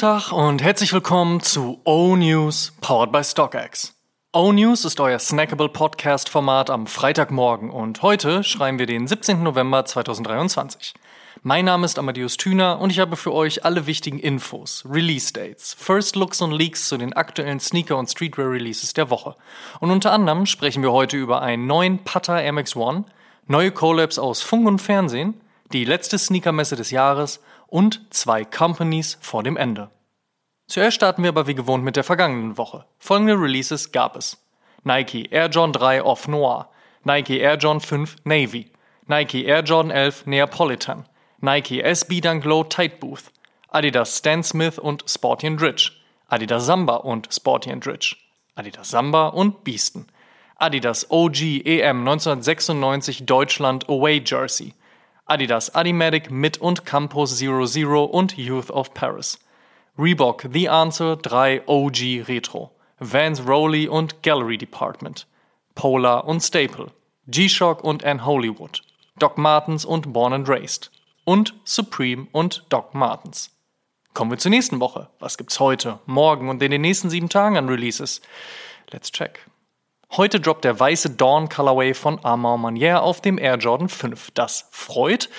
Tag und herzlich willkommen zu O-News, powered by StockX. O-News ist euer snackable Podcast-Format am Freitagmorgen und heute schreiben wir den 17. November 2023. Mein Name ist Amadeus Thüner und ich habe für euch alle wichtigen Infos, Release-Dates, First Looks und Leaks zu den aktuellen Sneaker- und Streetwear-Releases der Woche. Und unter anderem sprechen wir heute über einen neuen Putter MX-1, neue Collabs aus Funk und Fernsehen, die letzte Sneakermesse des Jahres und zwei Companies vor dem Ende. Zuerst starten wir aber wie gewohnt mit der vergangenen Woche. Folgende Releases gab es. Nike Air Jordan 3 Off Noir, Nike Air Jordan 5 Navy, Nike Air Jordan 11 Neapolitan, Nike SB Dunk Low Tight Booth, Adidas Stan Smith und Sporty Dritch, Adidas Samba und Sporty Dritch, Adidas Samba und Beasten, Adidas OG EM 1996 Deutschland Away Jersey, Adidas Adimatic mit und Campus 00 und Youth of Paris. Reebok The Answer 3 OG Retro. Vans Rowley und Gallery Department. Polar und Staple. G-Shock und Ann Hollywood. Doc Martens und Born and Raised. Und Supreme und Doc Martens. Kommen wir zur nächsten Woche. Was gibt's heute, morgen und in den nächsten sieben Tagen an Releases? Let's check. Heute droppt der weiße Dawn Colorway von Armand Manier auf dem Air Jordan 5. Das freut.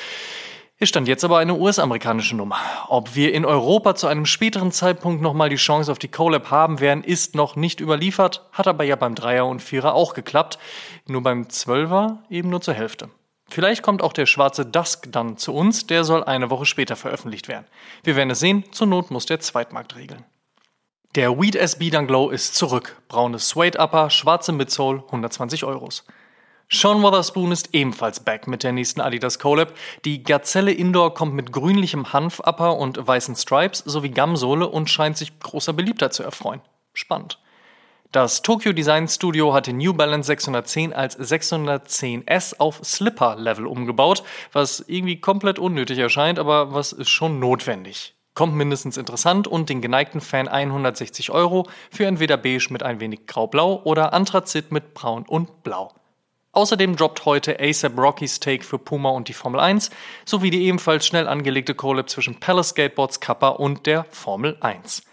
Es stand jetzt aber eine US-amerikanische Nummer. Ob wir in Europa zu einem späteren Zeitpunkt nochmal die Chance auf die Collab haben werden, ist noch nicht überliefert, hat aber ja beim Dreier und Vierer auch geklappt. Nur beim Zwölfer eben nur zur Hälfte. Vielleicht kommt auch der schwarze Dusk dann zu uns, der soll eine Woche später veröffentlicht werden. Wir werden es sehen, zur Not muss der Zweitmarkt regeln. Der Weed SB Dunk Glow ist zurück. Braunes Suede Upper, schwarze Midsole, 120 Euros. Sean Wotherspoon ist ebenfalls back mit der nächsten Adidas Collab. Die Gazelle Indoor kommt mit grünlichem Hanf-Upper und weißen Stripes sowie Gamsohle und scheint sich großer Beliebtheit zu erfreuen. Spannend. Das Tokyo Design Studio hat den New Balance 610 als 610S auf Slipper-Level umgebaut, was irgendwie komplett unnötig erscheint, aber was ist schon notwendig. Kommt mindestens interessant und den geneigten Fan 160 Euro für entweder beige mit ein wenig grau-blau oder Anthrazit mit braun und blau. Außerdem droppt heute ASAP Rocky's Take für Puma und die Formel 1 sowie die ebenfalls schnell angelegte Collab zwischen Palace Skateboards Kappa und der Formel 1.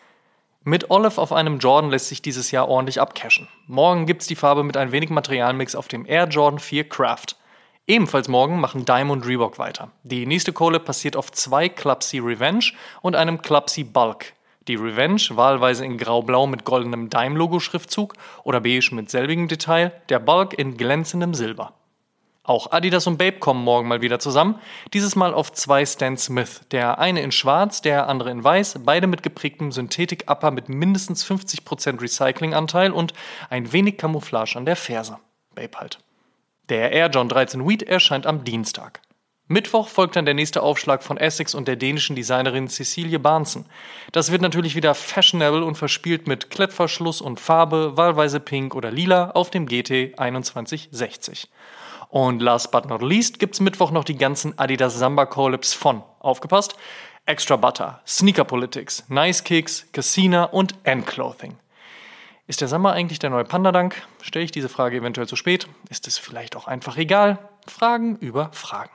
Mit Olive auf einem Jordan lässt sich dieses Jahr ordentlich abcashen. Morgen gibt's die Farbe mit ein wenig Materialmix auf dem Air Jordan 4 Craft. Ebenfalls morgen machen Diamond Reebok weiter. Die nächste Kohle passiert auf zwei Club C Revenge und einem Club C Bulk. Die Revenge wahlweise in grau-blau mit goldenem Dime-Logo-Schriftzug oder beige mit selbigem Detail, der Bulk in glänzendem Silber. Auch Adidas und Babe kommen morgen mal wieder zusammen, dieses Mal auf zwei Stan Smith, der eine in schwarz, der andere in weiß, beide mit geprägtem Synthetik-Upper mit mindestens 50% Recyclinganteil und ein wenig Camouflage an der Ferse. Babe halt. Der Air John 13 Wheat erscheint am Dienstag. Mittwoch folgt dann der nächste Aufschlag von Essex und der dänischen Designerin Cecilie Barnson. Das wird natürlich wieder fashionable und verspielt mit Klettverschluss und Farbe, wahlweise pink oder lila, auf dem GT 2160. Und last but not least gibt's Mittwoch noch die ganzen Adidas Samba Collabs von, aufgepasst, Extra Butter, Sneaker Politics, Nice Kicks, Casina und End Clothing. Ist der Samba eigentlich der neue Panda-Dank? Stelle ich diese Frage eventuell zu spät? Ist es vielleicht auch einfach egal? Fragen über Fragen.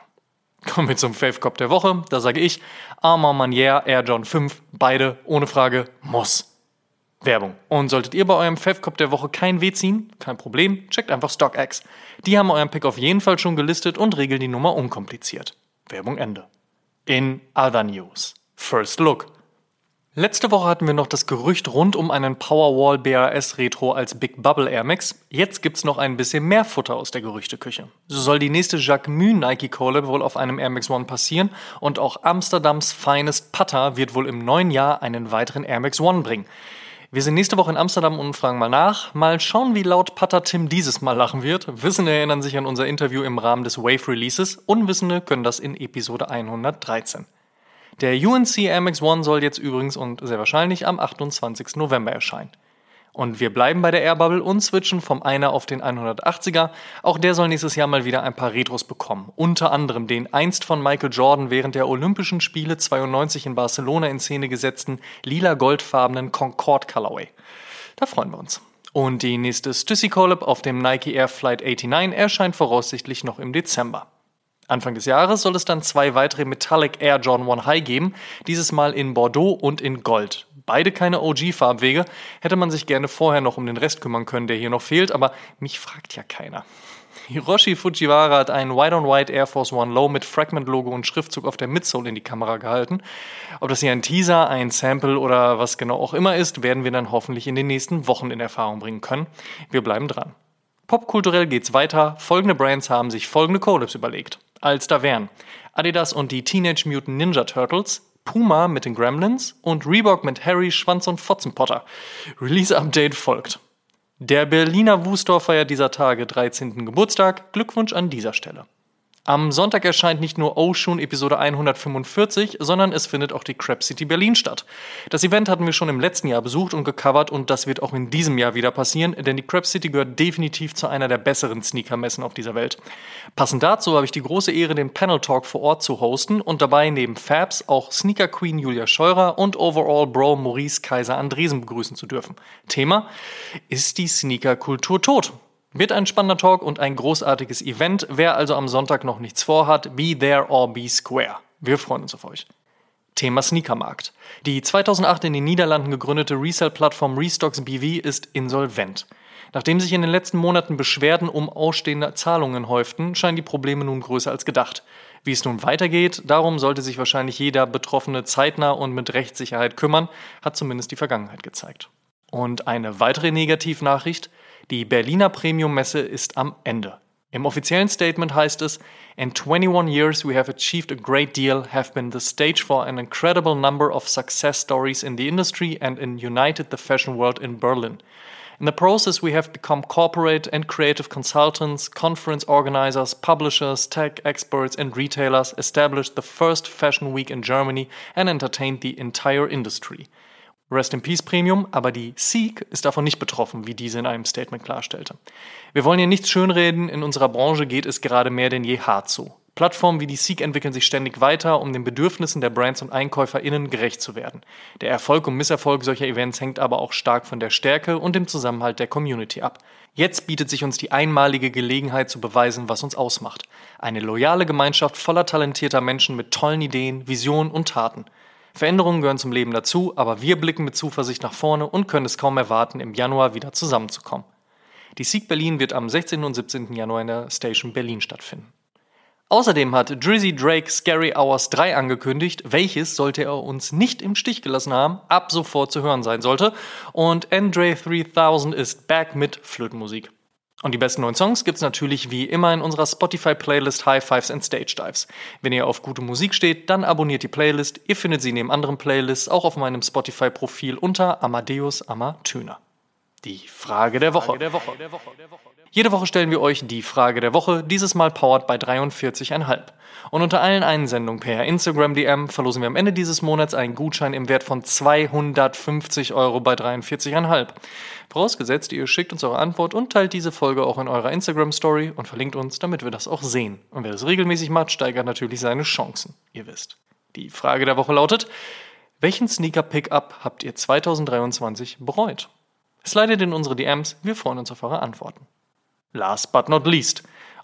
Kommen wir zum Fave Cop der Woche. Da sage ich Armand Manier Air John 5. Beide ohne Frage muss. Werbung. Und solltet ihr bei eurem Fave Cop der Woche kein Weh ziehen, kein Problem, checkt einfach StockX. Die haben euren Pick auf jeden Fall schon gelistet und regeln die Nummer unkompliziert. Werbung Ende. In other news. First Look. Letzte Woche hatten wir noch das Gerücht rund um einen Powerwall BAS Retro als Big Bubble Air Max. Jetzt gibt's noch ein bisschen mehr Futter aus der Gerüchteküche. So soll die nächste Jacques Mü Nike Collab wohl auf einem Air Max One passieren und auch Amsterdams Finest Putter wird wohl im neuen Jahr einen weiteren Air Max One bringen. Wir sind nächste Woche in Amsterdam und fragen mal nach. Mal schauen, wie laut Putter Tim dieses Mal lachen wird. Wissende erinnern sich an unser Interview im Rahmen des Wave Releases. Unwissende können das in Episode 113. Der UNC MX1 soll jetzt übrigens und sehr wahrscheinlich am 28. November erscheinen. Und wir bleiben bei der Air Bubble und switchen vom Einer auf den 180er. Auch der soll nächstes Jahr mal wieder ein paar Retros bekommen. Unter anderem den einst von Michael Jordan während der Olympischen Spiele 92 in Barcelona in Szene gesetzten lila-goldfarbenen Concorde Colorway. Da freuen wir uns. Und die nächste Stussy Collab auf dem Nike Air Flight 89 erscheint voraussichtlich noch im Dezember. Anfang des Jahres soll es dann zwei weitere Metallic Air Jordan 1 High geben, dieses Mal in Bordeaux und in Gold. Beide keine OG-Farbwege, hätte man sich gerne vorher noch um den Rest kümmern können, der hier noch fehlt, aber mich fragt ja keiner. Hiroshi Fujiwara hat einen White-on-White Air Force One Low mit Fragment-Logo und Schriftzug auf der Midsole in die Kamera gehalten. Ob das hier ein Teaser, ein Sample oder was genau auch immer ist, werden wir dann hoffentlich in den nächsten Wochen in Erfahrung bringen können. Wir bleiben dran. Popkulturell geht's weiter. Folgende Brands haben sich folgende Collabs überlegt. Als da wären Adidas und die Teenage Mutant Ninja Turtles, Puma mit den Gremlins und Reebok mit Harry, Schwanz und Fotzenpotter. Release-Update folgt. Der Berliner Wustor feiert dieser Tage 13. Geburtstag. Glückwunsch an dieser Stelle. Am Sonntag erscheint nicht nur Oshun Episode 145, sondern es findet auch die Crap City Berlin statt. Das Event hatten wir schon im letzten Jahr besucht und gecovert und das wird auch in diesem Jahr wieder passieren, denn die Crap City gehört definitiv zu einer der besseren Sneakermessen auf dieser Welt. Passend dazu habe ich die große Ehre, den Panel Talk vor Ort zu hosten und dabei neben Fabs auch Sneaker Queen Julia Scheurer und Overall Bro Maurice Kaiser Andresen begrüßen zu dürfen. Thema: Ist die Sneaker-Kultur tot? Wird ein spannender Talk und ein großartiges Event. Wer also am Sonntag noch nichts vorhat, be there or be square. Wir freuen uns auf euch. Thema Sneakermarkt. Die 2008 in den Niederlanden gegründete Resell-Plattform Restocks BV ist insolvent. Nachdem sich in den letzten Monaten Beschwerden um ausstehende Zahlungen häuften, scheinen die Probleme nun größer als gedacht. Wie es nun weitergeht, darum sollte sich wahrscheinlich jeder Betroffene zeitnah und mit Rechtssicherheit kümmern, hat zumindest die Vergangenheit gezeigt. Und eine weitere Negativnachricht, die Berliner Premium-Messe ist am Ende. Im offiziellen Statement heißt es, In 21 years we have achieved a great deal, have been the stage for an incredible number of success stories in the industry and in united the fashion world in Berlin. In the process, we have become corporate and creative consultants, conference organizers, publishers, tech experts, and retailers, established the first fashion week in Germany, and entertained the entire industry. Rest in Peace Premium, aber die Seek ist davon nicht betroffen, wie diese in einem Statement klarstellte. Wir wollen hier nichts schönreden, in unserer Branche geht es gerade mehr denn je hart zu. Plattformen wie die Seek entwickeln sich ständig weiter, um den Bedürfnissen der Brands und EinkäuferInnen gerecht zu werden. Der Erfolg und Misserfolg solcher Events hängt aber auch stark von der Stärke und dem Zusammenhalt der Community ab. Jetzt bietet sich uns die einmalige Gelegenheit zu beweisen, was uns ausmacht. Eine loyale Gemeinschaft voller talentierter Menschen mit tollen Ideen, Visionen und Taten. Veränderungen gehören zum Leben dazu, aber wir blicken mit Zuversicht nach vorne und können es kaum erwarten, im Januar wieder zusammenzukommen. Die Sieg Berlin wird am 16. und 17. Januar in der Station Berlin stattfinden. Außerdem hat Drizzy Drake Scary Hours 3 angekündigt, welches, sollte er uns nicht im Stich gelassen haben, ab sofort zu hören sein sollte. Und Andre 3000 ist back mit Flötenmusik. Und die besten neuen Songs gibt's natürlich wie immer in unserer Spotify-Playlist High Fives and Stage Dives. Wenn ihr auf gute Musik steht, dann abonniert die Playlist. Ihr findet sie neben anderen Playlists auch auf meinem Spotify-Profil unter Amadeus Amatüner. Die Frage der Woche. Jede Woche stellen wir euch die Frage der Woche, dieses Mal powered bei 43,5. Und unter allen Einsendungen per Instagram DM verlosen wir am Ende dieses Monats einen Gutschein im Wert von 250 Euro bei 43,5. Vorausgesetzt, ihr schickt uns eure Antwort und teilt diese Folge auch in eurer Instagram Story und verlinkt uns, damit wir das auch sehen. Und wer das regelmäßig macht, steigert natürlich seine Chancen. Ihr wisst. Die Frage der Woche lautet, welchen Sneaker Pickup habt ihr 2023 bereut? Slidet in unsere DMs, wir freuen uns auf eure Antworten. Last but not least.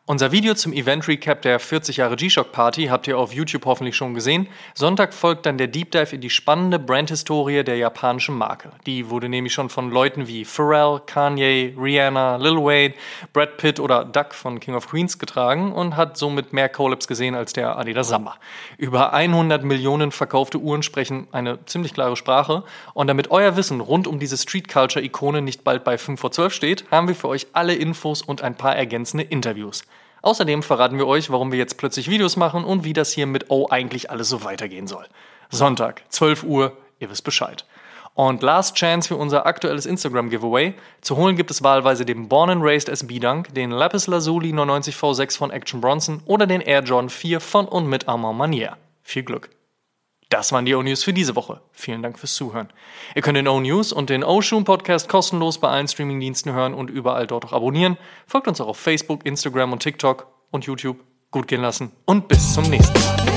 Unser Video zum Event Recap der 40 Jahre G-Shock Party habt ihr auf YouTube hoffentlich schon gesehen. Sonntag folgt dann der Deep Dive in die spannende Brandhistorie der japanischen Marke. Die wurde nämlich schon von Leuten wie Pharrell, Kanye, Rihanna, Lil Wayne, Brad Pitt oder Duck von King of Queens getragen und hat somit mehr Collabs gesehen als der Adidas Samba. Über 100 Millionen verkaufte Uhren sprechen eine ziemlich klare Sprache. Und damit euer Wissen rund um diese Street Culture Ikone nicht bald bei 5 vor 12 steht, haben wir für euch alle Infos und ein paar ergänzende Interviews. Außerdem verraten wir euch, warum wir jetzt plötzlich Videos machen und wie das hier mit O eigentlich alles so weitergehen soll. Sonntag, 12 Uhr, ihr wisst Bescheid. Und Last Chance für unser aktuelles Instagram-Giveaway. Zu holen gibt es wahlweise den Born and Raised SB Dunk, den Lapis Lazuli 99 V6 von Action Bronson oder den Air Jordan 4 von und mit Armand Manier. Viel Glück! Das waren die O-News für diese Woche. Vielen Dank fürs Zuhören. Ihr könnt den O-News und den O-Shoom Podcast kostenlos bei allen Streamingdiensten hören und überall dort auch abonnieren. Folgt uns auch auf Facebook, Instagram und TikTok und YouTube. Gut gehen lassen und bis zum nächsten Mal.